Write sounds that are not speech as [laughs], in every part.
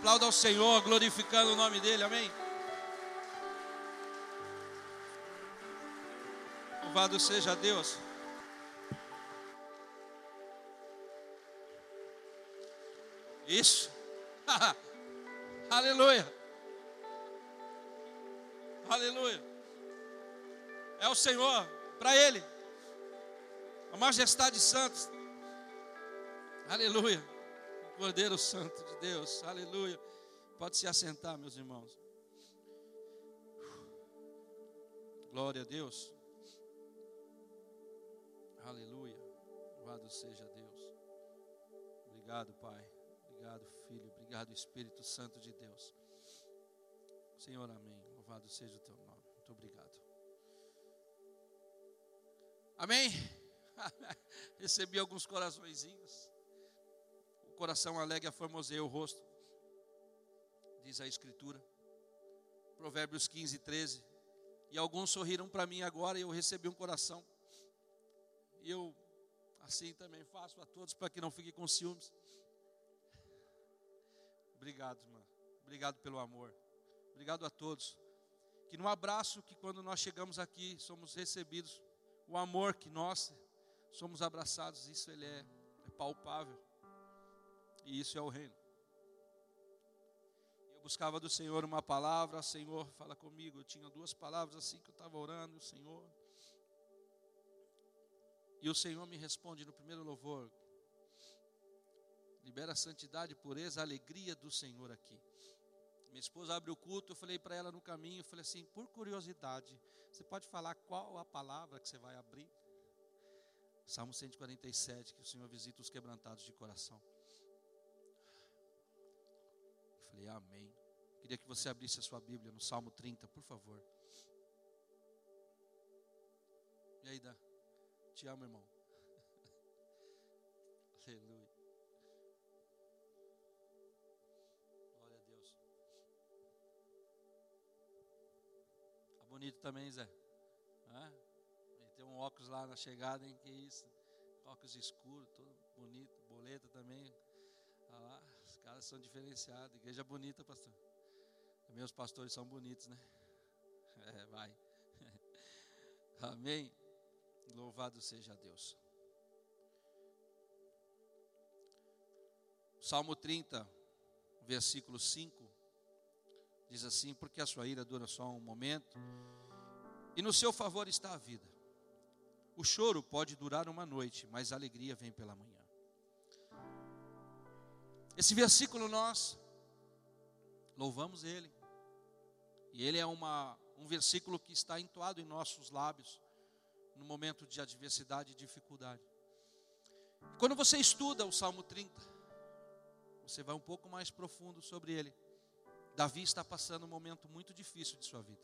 Aplauda ao Senhor, glorificando o nome dEle, amém? Louvado seja Deus. Isso. [laughs] Aleluia. Aleluia. É o Senhor, para Ele. A majestade santos. Aleluia. Cordeiro Santo de Deus. Aleluia. Pode se assentar, meus irmãos. Glória a Deus. Aleluia. Louvado seja Deus. Obrigado, Pai. Obrigado, Filho. Obrigado, Espírito Santo de Deus. Senhor, amém. Louvado seja o teu nome. Muito obrigado. Amém. [laughs] Recebi alguns coraçõezinhos. Coração alegre aformoseia o rosto. Diz a Escritura. Provérbios 15, 13. E alguns sorriram para mim agora e eu recebi um coração. E eu assim também faço a todos para que não fiquem com ciúmes. Obrigado, irmã. Obrigado pelo amor. Obrigado a todos. Que no abraço que quando nós chegamos aqui somos recebidos, o amor que nós somos abraçados, isso ele é, é palpável. E isso é o reino. Eu buscava do Senhor uma palavra, Senhor, fala comigo. Eu tinha duas palavras assim que eu estava orando, o Senhor. E o Senhor me responde no primeiro louvor: libera a santidade, pureza, a alegria do Senhor aqui. Minha esposa abre o culto, eu falei para ela no caminho, eu falei assim, por curiosidade, você pode falar qual a palavra que você vai abrir? Salmo 147, que o Senhor visita os quebrantados de coração. Falei, amém. Queria que você abrisse a sua Bíblia no Salmo 30, por favor. E aí, Dá? Te amo, irmão. [laughs] Aleluia. Glória a Deus. Tá bonito também, Zé. Tem um óculos lá na chegada, hein? Que isso? Óculos escuro, todo bonito. Boleta também. Olha lá, caras são diferenciados. Igreja bonita, pastor. Também os pastores são bonitos, né? [laughs] É, vai. [laughs] Amém. Louvado seja Deus. Salmo 30, versículo 5, diz assim: Porque a sua ira dura só um momento, e no seu favor está a vida. O choro pode durar uma noite, mas a alegria vem pela manhã. Esse versículo nós louvamos ele, e ele é uma, um versículo que está entoado em nossos lábios no momento de adversidade e dificuldade. Quando você estuda o Salmo 30, você vai um pouco mais profundo sobre ele. Davi está passando um momento muito difícil de sua vida.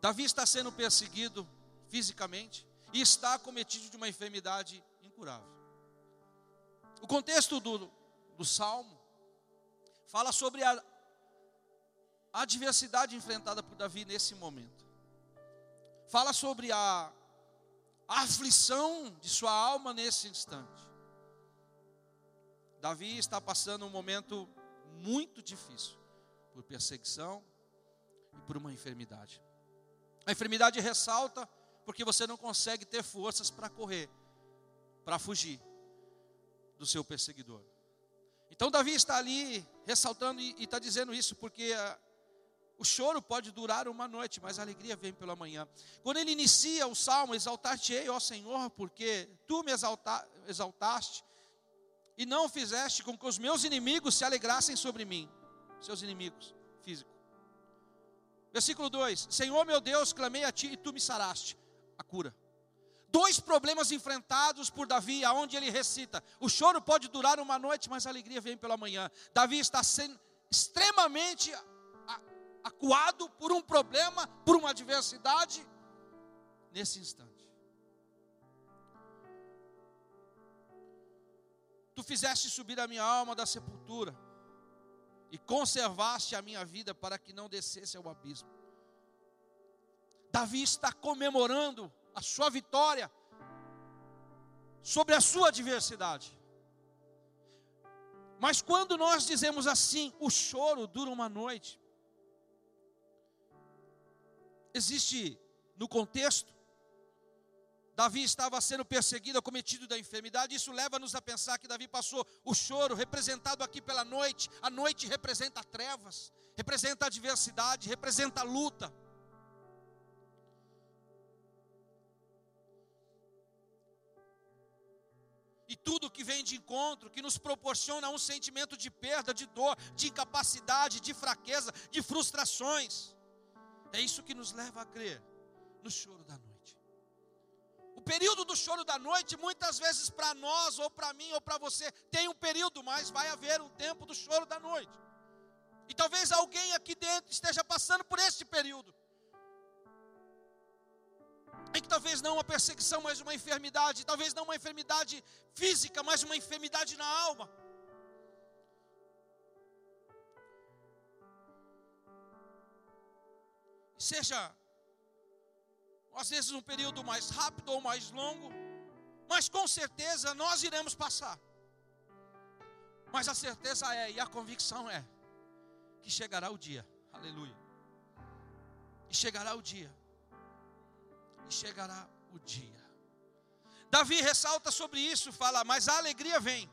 Davi está sendo perseguido fisicamente e está acometido de uma enfermidade incurável. O contexto do, do salmo fala sobre a, adversidade enfrentada por Davi nesse momento. Fala sobre a aflição de sua alma nesse instante. Davi está passando um momento muito difícil por perseguição e por uma enfermidade. A enfermidade ressalta porque você não consegue ter forças para correr, para fugir do seu perseguidor. Então Davi está ali ressaltando e está dizendo isso porque o choro pode durar uma noite, mas a alegria vem pela manhã. Quando ele inicia o salmo, exaltar-te-ei, ó Senhor, porque tu me exalta, exaltaste e não fizeste com que os meus inimigos se alegrassem sobre mim, seus inimigos físicos. Versículo 2: Senhor meu Deus, clamei a ti e tu me saraste. A cura. Dois problemas enfrentados por Davi, aonde ele recita: o choro pode durar uma noite, mas a alegria vem pela manhã. Davi está sendo extremamente acuado por um problema, por uma adversidade, nesse instante. Tu fizeste subir a minha alma da sepultura e conservaste a minha vida para que não descesse ao abismo. Davi está comemorando a sua vitória sobre a sua adversidade. Mas quando nós dizemos assim, o choro dura uma noite, existe no contexto, Davi estava sendo perseguido, cometido da enfermidade, isso leva-nos a pensar que Davi passou o choro, representado aqui pela noite, a noite representa trevas, representa adversidade, representa luta. Tudo que vem de encontro, que nos proporciona um sentimento de perda, de dor, de incapacidade, de fraqueza, de frustrações. É isso que nos leva a crer no choro da noite. O período do choro da noite, muitas vezes para nós, ou para mim, ou para você, tem um período, mas vai haver um tempo do choro da noite. E talvez alguém aqui dentro esteja passando por este período que talvez não uma perseguição, mas uma enfermidade, talvez não uma enfermidade física, mas uma enfermidade na alma. Seja, às vezes, um período mais rápido ou mais longo, mas com certeza nós iremos passar. Mas a certeza é, e a convicção é, que chegará o dia, aleluia. E chegará o dia e chegará o dia. Davi ressalta sobre isso, fala, mas a alegria vem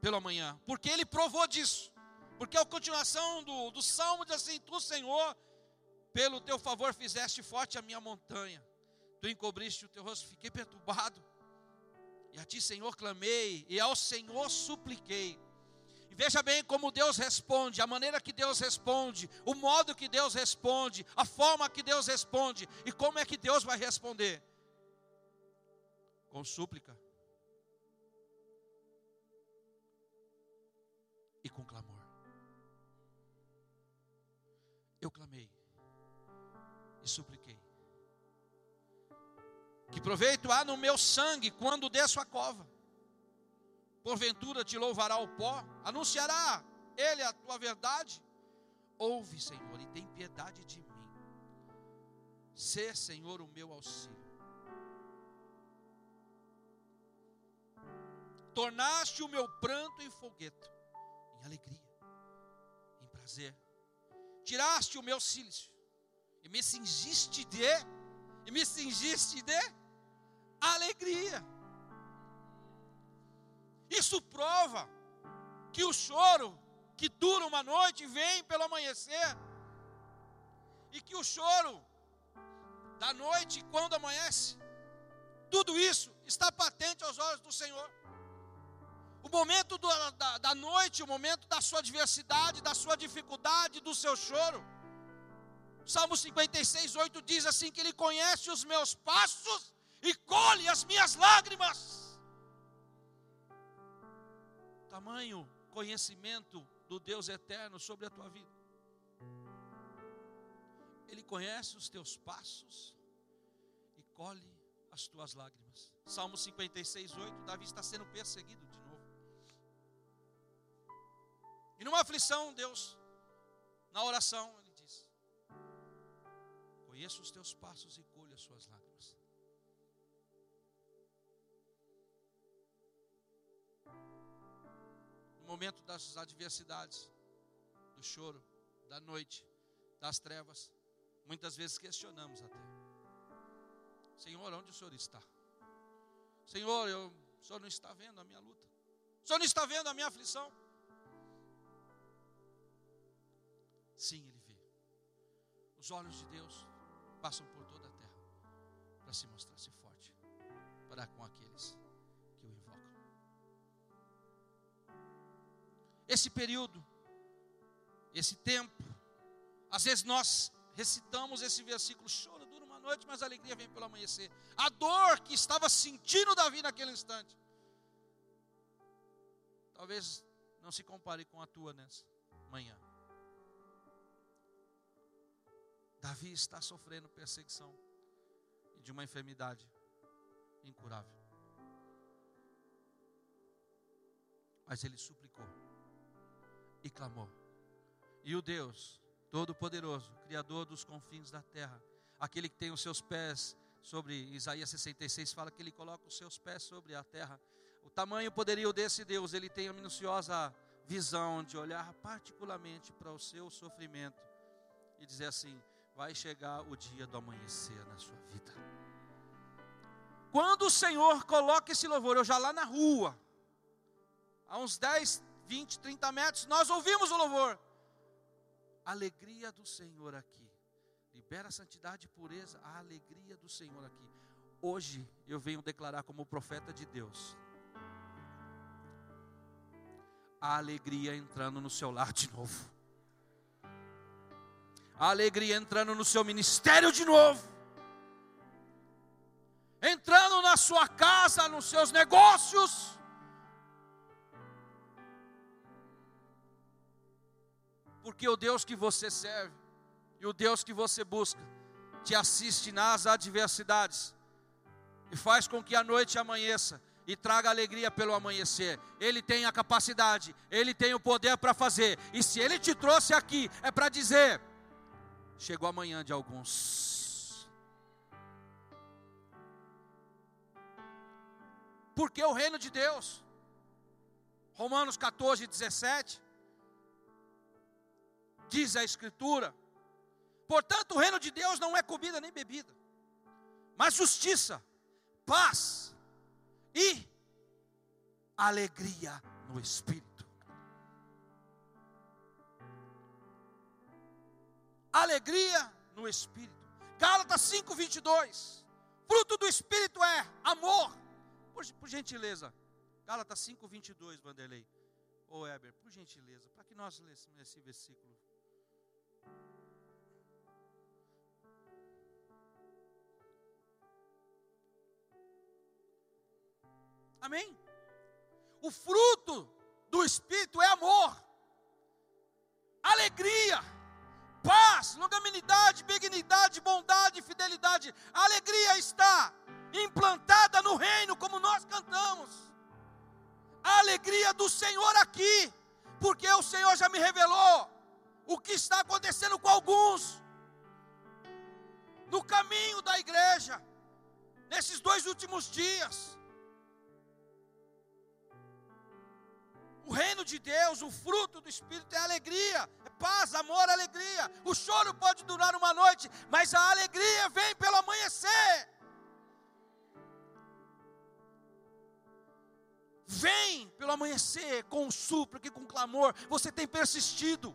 pela manhã, porque ele provou disso. Porque a continuação do, do salmo diz assim: Tu, Senhor, pelo teu favor fizeste forte a minha montanha, tu encobriste o teu rosto, fiquei perturbado, e a ti, Senhor, clamei, e ao Senhor supliquei. E veja bem como Deus responde, a maneira que Deus responde, o modo que Deus responde, a forma que Deus responde e como é que Deus vai responder. Com súplica e com clamor. Eu clamei e supliquei. Que proveito há no meu sangue quando desço a cova? Porventura te louvará o pó, anunciará ele a tua verdade. Ouve, Senhor, e tem piedade de mim. Sê, Senhor, o meu auxílio. Tornaste o meu pranto em fogueto, em alegria, em prazer. Tiraste o meu sílicio e me cingiste de, e me cingiste de alegria. Isso prova que o choro que dura uma noite vem pelo amanhecer. E que o choro da noite, quando amanhece, tudo isso está patente aos olhos do Senhor. O momento do, da, da noite, o momento da sua adversidade, da sua dificuldade, do seu choro. Salmo 56, 8 diz assim: que Ele conhece os meus passos e colhe as minhas lágrimas tamanho conhecimento do Deus eterno sobre a tua vida. Ele conhece os teus passos e colhe as tuas lágrimas. Salmo 56, 8, Davi está sendo perseguido de novo. E numa aflição, Deus, na oração, ele diz: Conheço os teus passos e colho as suas lágrimas. Momento das adversidades, do choro, da noite, das trevas, muitas vezes questionamos até: Senhor, onde o Senhor está? Senhor, eu, o Senhor não está vendo a minha luta? O Senhor não está vendo a minha aflição? Sim, Ele vê. Os olhos de Deus passam por toda a terra para se mostrar-se forte para com aqueles esse período, esse tempo. Às vezes nós recitamos esse versículo, choro dura uma noite, mas a alegria vem pelo amanhecer. A dor que estava sentindo Davi naquele instante, talvez não se compare com a tua nessa manhã. Davi está sofrendo perseguição de uma enfermidade incurável. Mas ele suplicou e clamou. E o Deus Todo-Poderoso, Criador dos confins da terra, aquele que tem os seus pés sobre Isaías 66, fala que ele coloca os seus pés sobre a terra, o tamanho poderio desse Deus, ele tem a minuciosa visão de olhar particularmente para o seu sofrimento e dizer assim: vai chegar o dia do amanhecer na sua vida. Quando o Senhor coloca esse louvor, eu já lá na rua, a uns 10, 20, 30 metros, nós ouvimos o louvor. Alegria do Senhor aqui. Libera a santidade e pureza, a alegria do Senhor aqui. Hoje eu venho declarar como profeta de Deus. A alegria entrando no seu lar de novo. A alegria entrando no seu ministério de novo. Entrando na sua casa, nos seus negócios porque o Deus que você serve e o Deus que você busca te assiste nas adversidades e faz com que a noite amanheça e traga alegria pelo amanhecer. Ele tem a capacidade, ele tem o poder para fazer. E se ele te trouxe aqui, é para dizer: chegou amanhã de alguns. Porque o reino de Deus, Romanos 14, 17, diz a Escritura. Portanto, o reino de Deus não é comida nem bebida, mas justiça, paz e alegria no Espírito. Alegria no Espírito. Gálatas 5, 22. Fruto do Espírito é amor. Por, por gentileza. Gálatas 5, 22, Vanderlei. Ô Heber, por gentileza, para que nós lêssemos esse versículo. Amém? O fruto do Espírito é amor, alegria, paz, longanimidade, benignidade, bondade, fidelidade. A alegria está implantada no reino, como nós cantamos. A alegria do Senhor aqui, porque o Senhor já me revelou o que está acontecendo com alguns no caminho da igreja, nesses dois últimos dias. O reino de Deus, o fruto do Espírito é alegria, é paz, amor, alegria. O choro pode durar uma noite, mas a alegria vem pelo amanhecer. Vem pelo amanhecer com súplica e com clamor. Você tem persistido.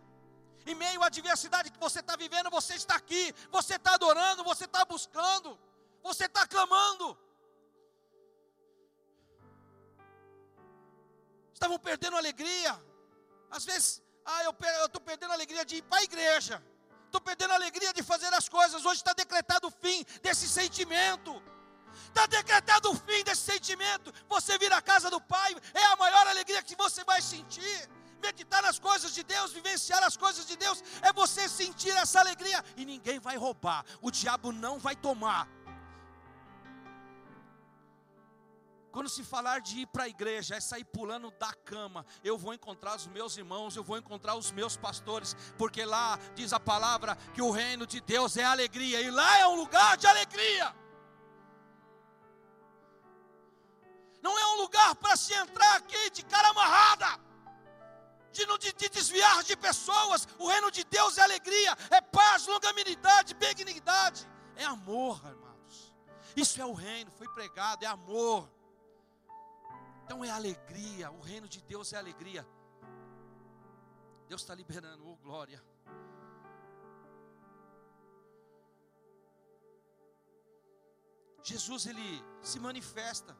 Em meio à adversidade que você está vivendo, você está aqui, você está adorando, você está buscando, você está clamando. Estavam perdendo a alegria. Às vezes, ah, eu estou perdendo a alegria de ir para a igreja, estou perdendo a alegria de fazer as coisas. Hoje está decretado o fim desse sentimento. Está decretado o fim desse sentimento. Você vir à casa do Pai é a maior alegria que você vai sentir. Meditar nas coisas de Deus, vivenciar as coisas de Deus, é você sentir essa alegria. E ninguém vai roubar, o diabo não vai tomar. Quando se falar de ir para a igreja, é sair pulando da cama. Eu vou encontrar os meus irmãos, eu vou encontrar os meus pastores, porque lá diz a palavra que o reino de Deus é alegria, e lá é um lugar de alegria. Não é um lugar para se entrar aqui de cara amarrada, de, de, de desviar de pessoas. O reino de Deus é alegria, é paz, longanimidade, benignidade, é amor, irmãos. Isso é o reino, foi pregado, é amor. Então é alegria, o reino de Deus é alegria. Deus está liberando, oh glória. Jesus ele se manifesta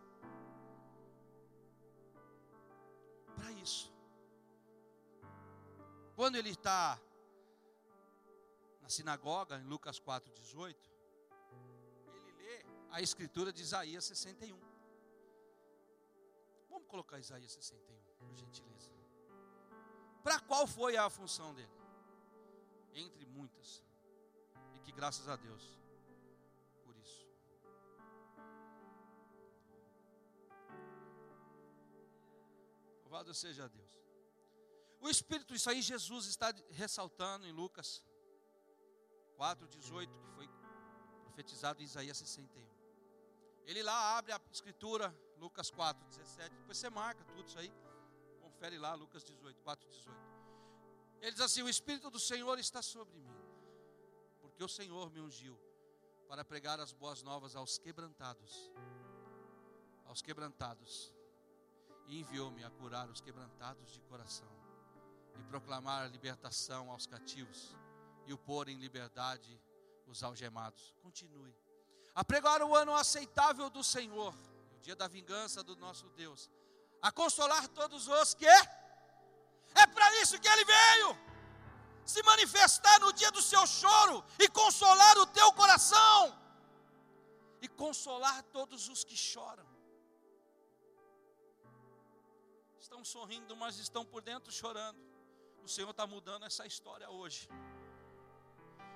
para isso. Quando ele está na sinagoga, em Lucas 4,18, ele lê a escritura de Isaías 61 colocar Isaías 61, por gentileza. Para qual foi a função dele? Entre muitas. E que graças a Deus por isso. Louvado seja Deus. O Espírito, isso aí Jesus está ressaltando em Lucas 4,18, que foi profetizado em Isaías 61. Ele lá abre a escritura Lucas 4, 17. Depois você marca tudo isso aí. Confere lá, Lucas 18, 4, 18. Ele diz assim: O Espírito do Senhor está sobre mim, porque o Senhor me ungiu para pregar as boas novas aos quebrantados, aos quebrantados, e enviou-me a curar os quebrantados de coração, e proclamar a libertação aos cativos, e o pôr em liberdade os algemados. Continue. A pregar o ano aceitável do Senhor, o dia da vingança do nosso Deus, a consolar todos os que é para isso que ele veio se manifestar no dia do seu choro e consolar o teu coração e consolar todos os que choram. Estão sorrindo, mas estão por dentro chorando. O Senhor está mudando essa história hoje.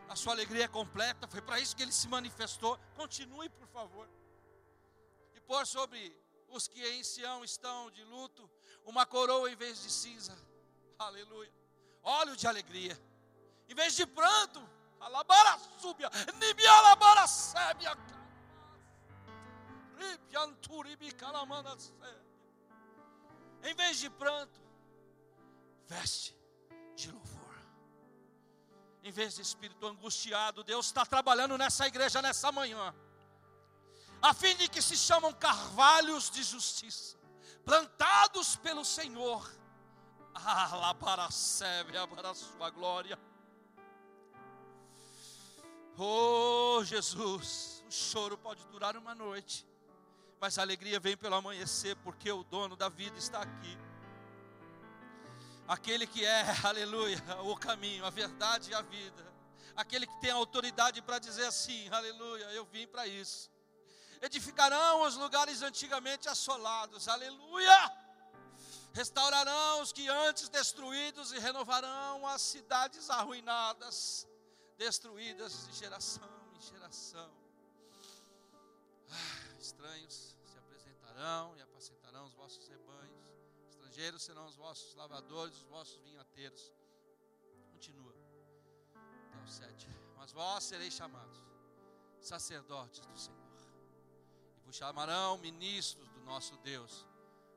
A sua alegria é completa, foi para isso que ele se manifestou. Continue, por favor. E pôr sobre os que em Sião estão de luto uma coroa em vez de cinza. Aleluia, óleo de alegria, em vez de pranto, alabara súbia, nibia alabara sébia, em vez de pranto, veste de louvor. Em vez de espírito angustiado, Deus está trabalhando nessa igreja nessa manhã, a fim de que se chamam carvalhos de justiça, plantados pelo Senhor, ah, lá para a para a sua glória. Oh, Jesus, o choro pode durar uma noite, mas a alegria vem pelo amanhecer, porque o dono da vida está aqui. Aquele que é, [laughs] aleluia, o caminho, a verdade e a vida. Aquele que tem autoridade para dizer assim, aleluia, eu vim para isso. Edificarão os lugares antigamente assolados, aleluia restaurarão os que antes destruídos e renovarão as cidades arruinadas, destruídas de geração em geração. Ah, estranhos se apresentarão e apacentarão os vossos rebanhos, estrangeiros serão os vossos lavadores, os vossos vinhateiros. Continua, até o 7. Mas vós sereis chamados sacerdotes do Senhor, vos chamarão ministros do nosso Deus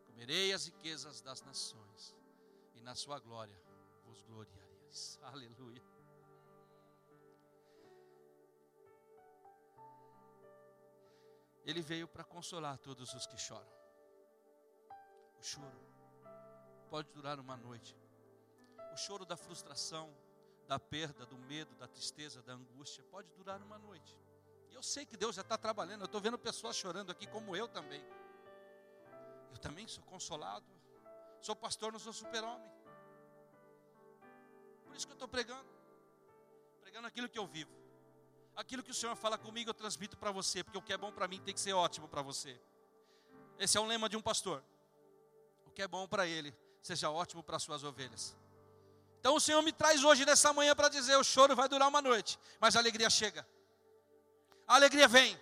comerei as riquezas das nações, e na sua glória vos gloriareis. [laughs] Aleluia. Ele veio para consolar todos os que choram. O choro pode durar uma noite. O choro da frustração, da perda, do medo, da tristeza, da angústia, pode durar uma noite. Eu sei que Deus já está trabalhando. Eu estou vendo pessoas chorando aqui, como eu também. Eu também sou consolado. Sou pastor, não sou super-homem. Por isso que eu estou pregando. Pregando aquilo que eu vivo. Aquilo que o Senhor fala comigo, eu transmito para você, porque o que é bom para mim tem que ser ótimo para você. Esse é um lema de um pastor. O que é bom para ele, seja ótimo para as suas ovelhas. Então o Senhor me traz hoje nessa manhã para dizer: o choro vai durar uma noite, mas a alegria chega. A alegria vem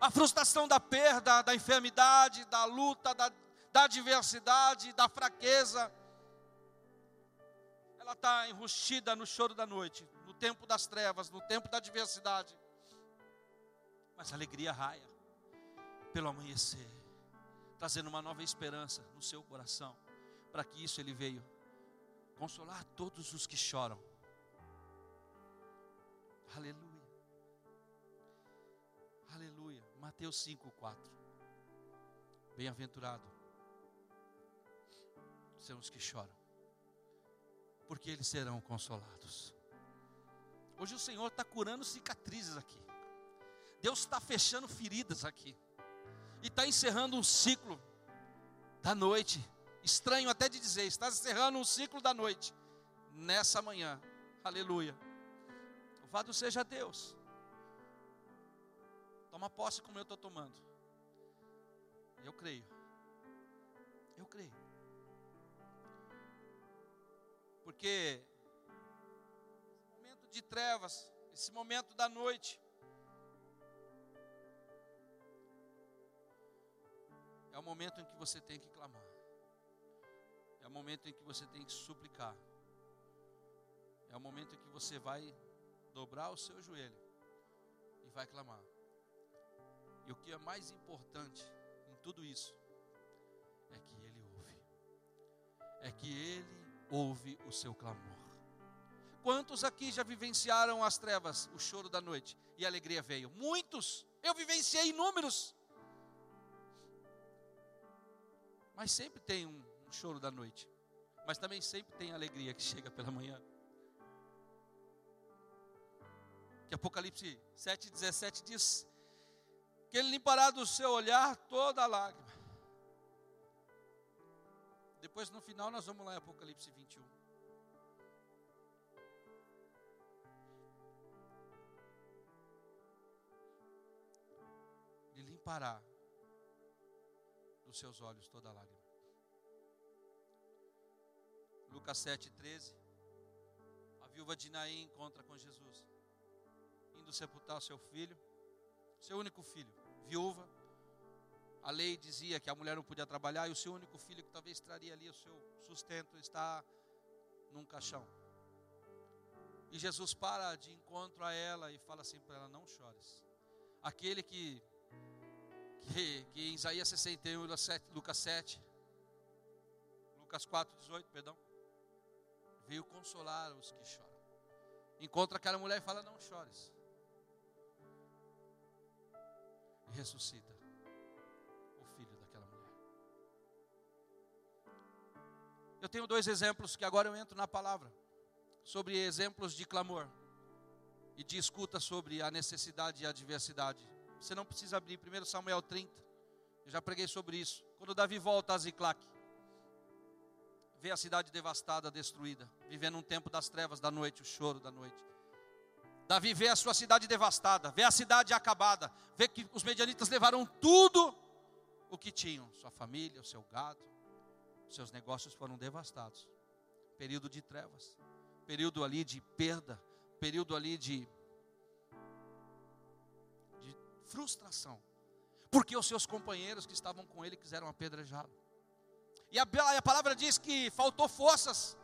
a frustração da perda, da enfermidade, da luta, da, da adversidade, da fraqueza. Ela está enrustida no choro da noite, no tempo das trevas, no tempo da adversidade. Mas a alegria raia pelo amanhecer, trazendo uma nova esperança no seu coração. Para que isso ele veio consolar todos os que choram. Aleluia. Aleluia. Mateus 5, 4. Bem-aventurado são os que choram, porque eles serão consolados. Hoje o Senhor está curando cicatrizes aqui. Deus está fechando feridas aqui. E está encerrando um ciclo da noite. Estranho até de dizer, está encerrando um ciclo da noite. Nessa manhã. Aleluia. Louvado seja Deus. Toma posse como eu estou tomando. Eu creio. Eu creio. Porque esse momento de trevas, esse momento da noite, é o momento em que você tem que clamar. É o momento em que você tem que suplicar. É o momento em que você vai dobrar o seu joelho e vai clamar. E o que é mais importante em tudo isso é que Ele ouve. É que Ele ouve o seu clamor. Quantos aqui já vivenciaram as trevas, o choro da noite e a alegria veio? Muitos. Eu vivenciei inúmeros. Mas sempre tem um, um choro da noite. Mas também sempre tem alegria que chega pela manhã. Que Apocalipse 7,17 diz que ele limpará do seu olhar toda lágrima. Depois no final nós vamos lá em Apocalipse 21. Ele limpará dos seus olhos toda lágrima. Lucas 7,13. A viúva de Naim encontra com Jesus, indo sepultar seu filho, seu único filho, viúva. A lei dizia que a mulher não podia trabalhar e o seu único filho, que talvez traria ali o seu sustento, está num caixão. E Jesus para de encontro a ela e fala assim para ela: Não chores. Aquele que, que, que em Isaías 61, Lucas 7, Lucas 4, 18, perdão, veio consolar os que choram. Encontra aquela mulher e fala: Não chores. Ressuscita o filho daquela mulher. Eu tenho dois exemplos que agora eu entro na palavra. Sobre exemplos de clamor e de escuta sobre a necessidade e a adversidade. Você não precisa abrir 1 Samuel 30. Eu já preguei sobre isso. Quando Davi volta a Ziclac, vê a cidade devastada, destruída, vivendo um tempo das trevas da noite, o choro da noite. Davi vê a sua cidade devastada, vê a cidade acabada, vê que os medianitas levaram tudo o que tinham, sua família, o seu gado, seus negócios foram devastados. Período de trevas, período ali de perda, período ali de, de frustração, porque os seus companheiros que estavam com ele quiseram apedrejá-lo. E a, a palavra diz que faltou forças.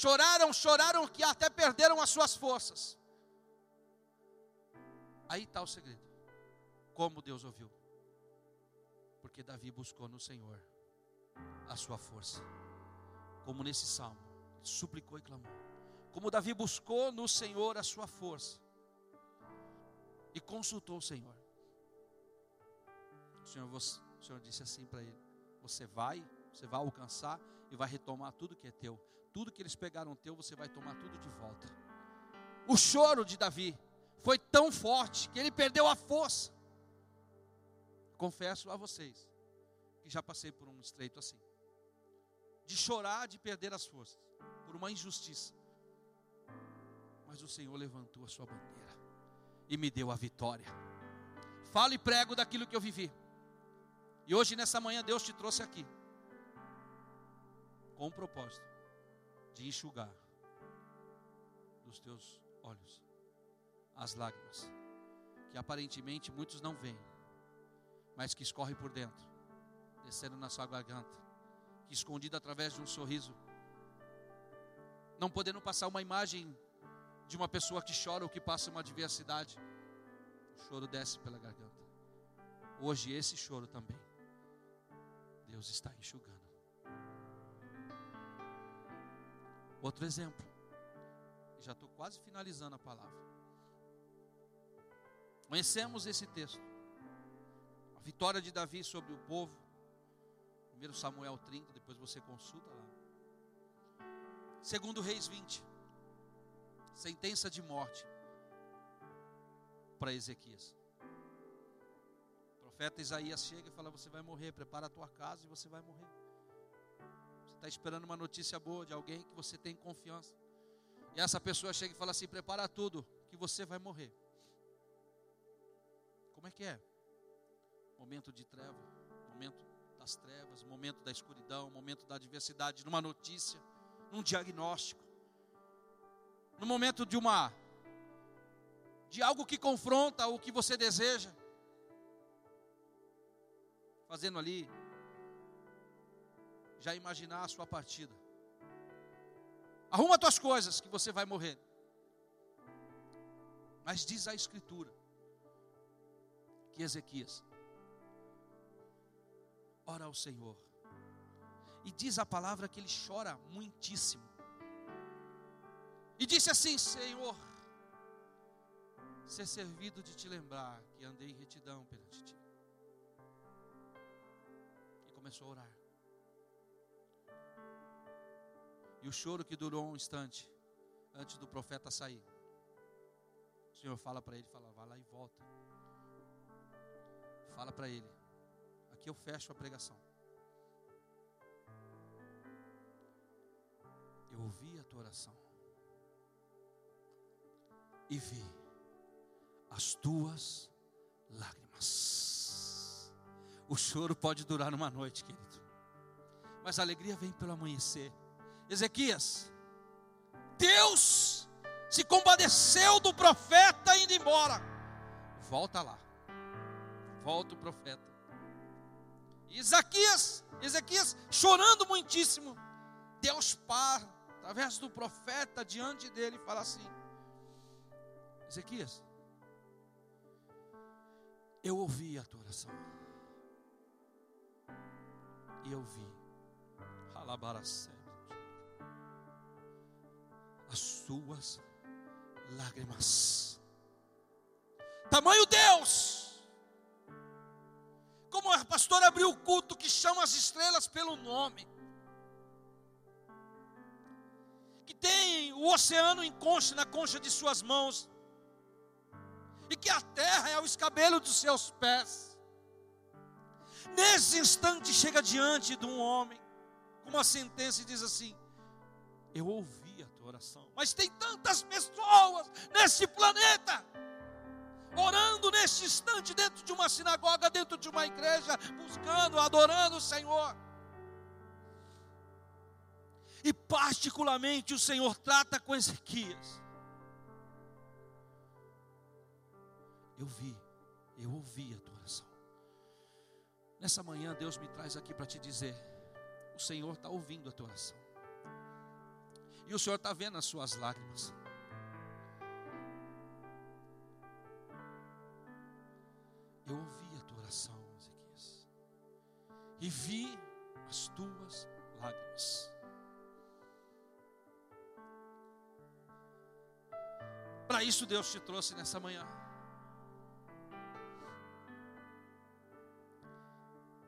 Choraram, choraram que até perderam as suas forças. Aí está o segredo. Como Deus ouviu. Porque Davi buscou no Senhor a sua força. Como nesse salmo, suplicou e clamou. Como Davi buscou no Senhor a sua força. E consultou o Senhor. O Senhor, o Senhor disse assim para ele: você vai, você vai alcançar e vai retomar tudo que é teu. Tudo que eles pegaram teu, você vai tomar tudo de volta. O choro de Davi foi tão forte que ele perdeu a força. Confesso a vocês que já passei por um estreito assim. De chorar, de perder as forças, por uma injustiça. Mas o Senhor levantou a sua bandeira e me deu a vitória. Falo e prego daquilo que eu vivi. E hoje, nessa manhã, Deus te trouxe aqui com o propósito de enxugar dos teus olhos as lágrimas que aparentemente muitos não veem, mas que escorrem por dentro, descendo na sua garganta, que escondida através de um sorriso, não podendo passar uma imagem de uma pessoa que chora ou que passa uma adversidade, o choro desce pela garganta. Hoje esse choro também Deus está enxugando. Outro exemplo. Já estou quase finalizando a palavra. Conhecemos esse texto. A vitória de Davi sobre o povo. 1 Samuel 30, depois você consulta lá. Segundo Reis 20. Sentença de morte para Ezequias profeta Isaías chega e fala: Você vai morrer, prepara a tua casa e você vai morrer. Está esperando uma notícia boa de alguém que você tem confiança. E essa pessoa chega e fala assim: Prepara tudo, que você vai morrer. Como é que é? Momento de treva, momento das trevas, momento da escuridão, momento da adversidade, numa notícia, num diagnóstico, no momento de uma de algo que confronta o que você deseja fazendo ali, já imaginar a sua partida. Arruma tuas coisas que você vai morrer. Mas diz a Escritura que Ezequias ora ao Senhor. E diz a palavra que ele chora muitíssimo. E disse assim: Senhor, ser servido de te lembrar que andei em retidão perante ti. E começou a orar. E o choro que durou um instante, antes do profeta sair. O Senhor fala para ele, fala, vai lá e volta. Fala para ele. Aqui eu fecho a pregação. Eu ouvi a tua oração. E vi as tuas lágrimas. O choro pode durar uma noite, querido. Mas a alegria vem pelo amanhecer. Ezequias, Deus se compadeceu do profeta indo embora. Volta lá. Volta o profeta. Isaquias, Ezequias chorando muitíssimo. Deus para, através do profeta diante dele, e fala assim: Ezequias, eu ouvi a tua oração. E eu vi. Alabaracé as suas lágrimas. Tamanho Deus! Como a pastora abriu o culto que chama as estrelas pelo nome. Que tem o oceano em concha, na concha de suas mãos. E que a terra é o escabelo dos seus pés. Nesse instante chega diante de um homem com uma sentença e diz assim: Eu ouvi oração. Mas tem tantas pessoas nesse planeta orando neste instante dentro de uma sinagoga, dentro de uma igreja, buscando, adorando o Senhor. E particularmente o Senhor trata com Ezequias. Eu vi, eu ouvi a tua oração. Nessa manhã Deus me traz aqui para te dizer: o Senhor está ouvindo a tua oração. E o Senhor está vendo as suas lágrimas. Eu ouvi a tua oração, Ezequias, e vi as tuas lágrimas. Para isso Deus te trouxe nessa manhã.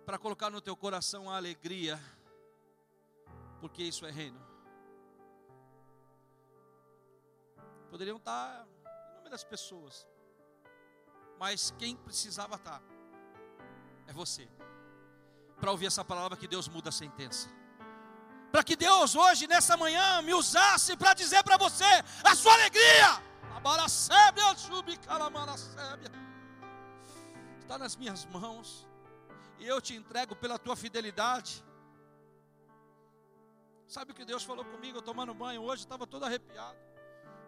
Para colocar no teu coração a alegria, porque isso é reino. Poderiam estar inúmeras pessoas. Mas quem precisava estar é você. Para ouvir essa palavra que Deus muda a sentença. Para que Deus hoje, nessa manhã, me usasse para dizer para você a sua alegria. Está nas minhas mãos. E eu te entrego pela tua fidelidade. Sabe o que Deus falou comigo? Eu tomando banho hoje, estava todo arrepiado.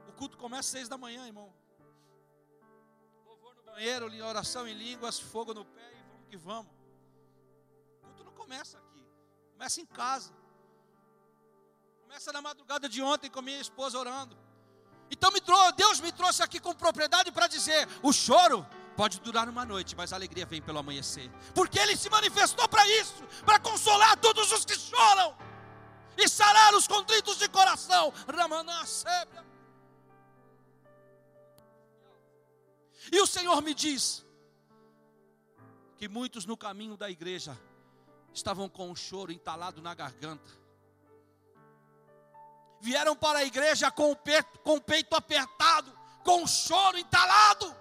O culto começa às seis da manhã, irmão. Louvor no banheiro, oração em línguas, fogo no pé e vamos que vamos. O culto não começa aqui, começa em casa. Começa na madrugada de ontem com minha esposa orando. Então me trouxe, Deus me trouxe aqui com propriedade para dizer: o choro pode durar uma noite, mas a alegria vem pelo amanhecer. Porque Ele se manifestou para isso, para consolar todos os que choram e sarar os contritos de coração. Ramaná, E o Senhor me diz que muitos no caminho da igreja estavam com o choro entalado na garganta. Vieram para a igreja com o peito, com o peito apertado, com o choro entalado.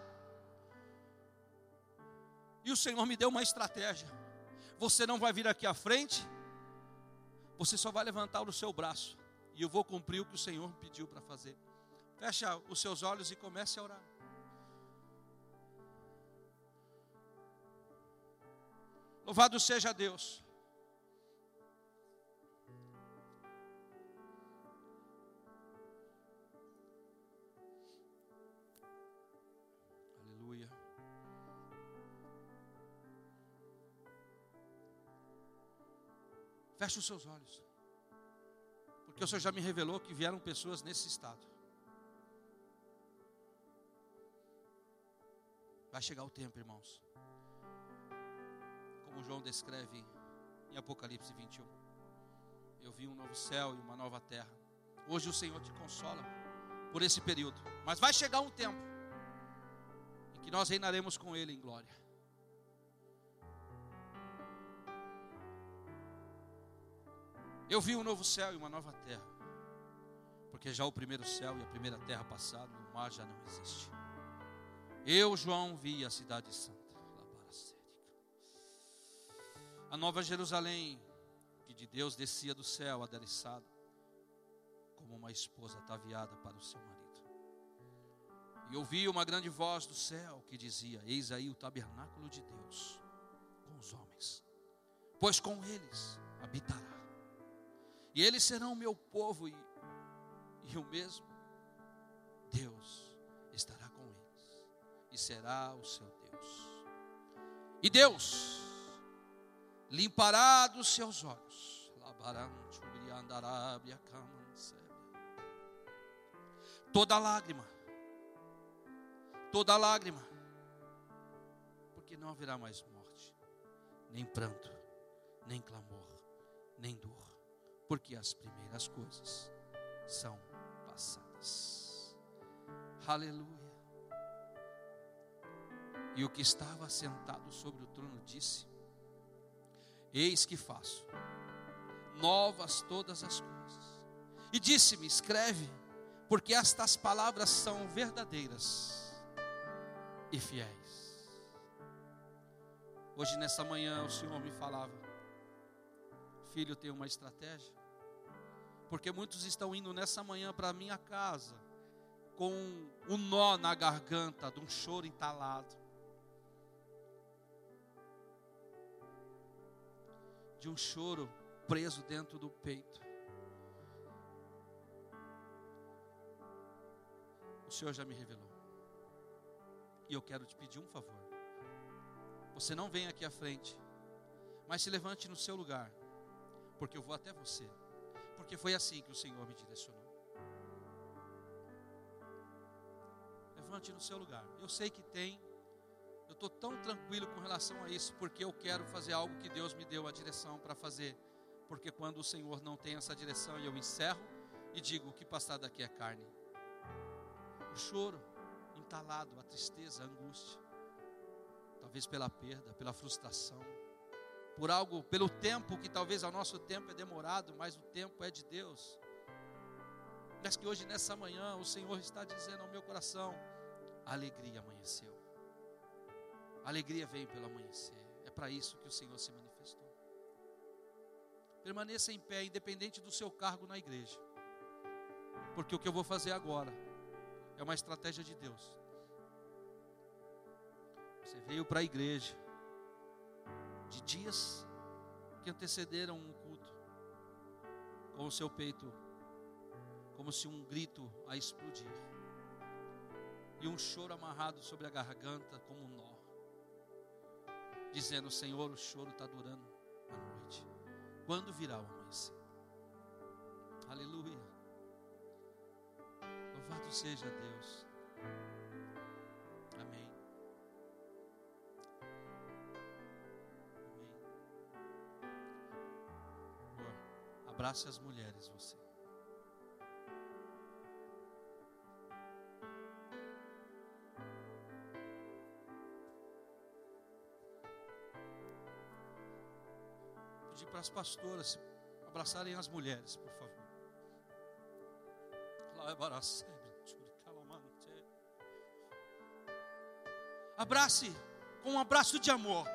E o Senhor me deu uma estratégia. Você não vai vir aqui à frente, você só vai levantar o seu braço. E eu vou cumprir o que o Senhor pediu para fazer. Fecha os seus olhos e comece a orar. Louvado seja Deus. Aleluia. Feche os seus olhos. Porque o Senhor já me revelou que vieram pessoas nesse estado. Vai chegar o tempo, irmãos como João descreve em Apocalipse 21. Eu vi um novo céu e uma nova terra. Hoje o Senhor te consola por esse período, mas vai chegar um tempo em que nós reinaremos com Ele em glória. Eu vi um novo céu e uma nova terra, porque já o primeiro céu e a primeira terra passaram, o mar já não existe. Eu, João, vi a cidade santa, a nova Jerusalém, que de Deus descia do céu, adereçada, como uma esposa ataviada para o seu marido. E ouvi uma grande voz do céu que dizia: Eis aí o tabernáculo de Deus com os homens, pois com eles habitará e eles serão meu povo, e, e o mesmo Deus estará com eles, e será o seu Deus. E Deus limpará dos seus olhos, toda lágrima, toda lágrima, porque não haverá mais morte, nem pranto, nem clamor, nem dor. Porque as primeiras coisas são passadas. Aleluia. E o que estava sentado sobre o trono disse: Eis que faço novas todas as coisas. E disse-me: Escreve, porque estas palavras são verdadeiras e fiéis. Hoje, nessa manhã, o Senhor me falava: Filho, tem uma estratégia porque muitos estão indo nessa manhã para minha casa com um nó na garganta, de um choro entalado, de um choro preso dentro do peito. O Senhor já me revelou. E eu quero te pedir um favor. Você não vem aqui à frente, mas se levante no seu lugar, porque eu vou até você porque foi assim que o Senhor me direcionou. Levante no seu lugar. Eu sei que tem. Eu estou tão tranquilo com relação a isso, porque eu quero fazer algo que Deus me deu a direção para fazer. Porque quando o Senhor não tem essa direção, eu encerro e digo: o que passar daqui é carne. O choro entalado, a tristeza, a angústia. Talvez pela perda, pela frustração por algo, pelo tempo que talvez ao nosso tempo é demorado, mas o tempo é de Deus. Mas que hoje nessa manhã o Senhor está dizendo ao meu coração: alegria amanheceu. A alegria veio pelo amanhecer. É para isso que o Senhor se manifestou. Permaneça em pé, independente do seu cargo na igreja. Porque o que eu vou fazer agora é uma estratégia de Deus. Você veio para a igreja de dias que antecederam um culto, com o seu peito como se um grito a explodir, e um choro amarrado sobre a garganta como um nó, dizendo: Senhor, o choro está durando a noite, quando virá o amanhecer? Aleluia, louvado seja Deus. Abrace as mulheres, você. As pastoras abraçarem as mulheres, por favor. Abrace com um abraço de amor.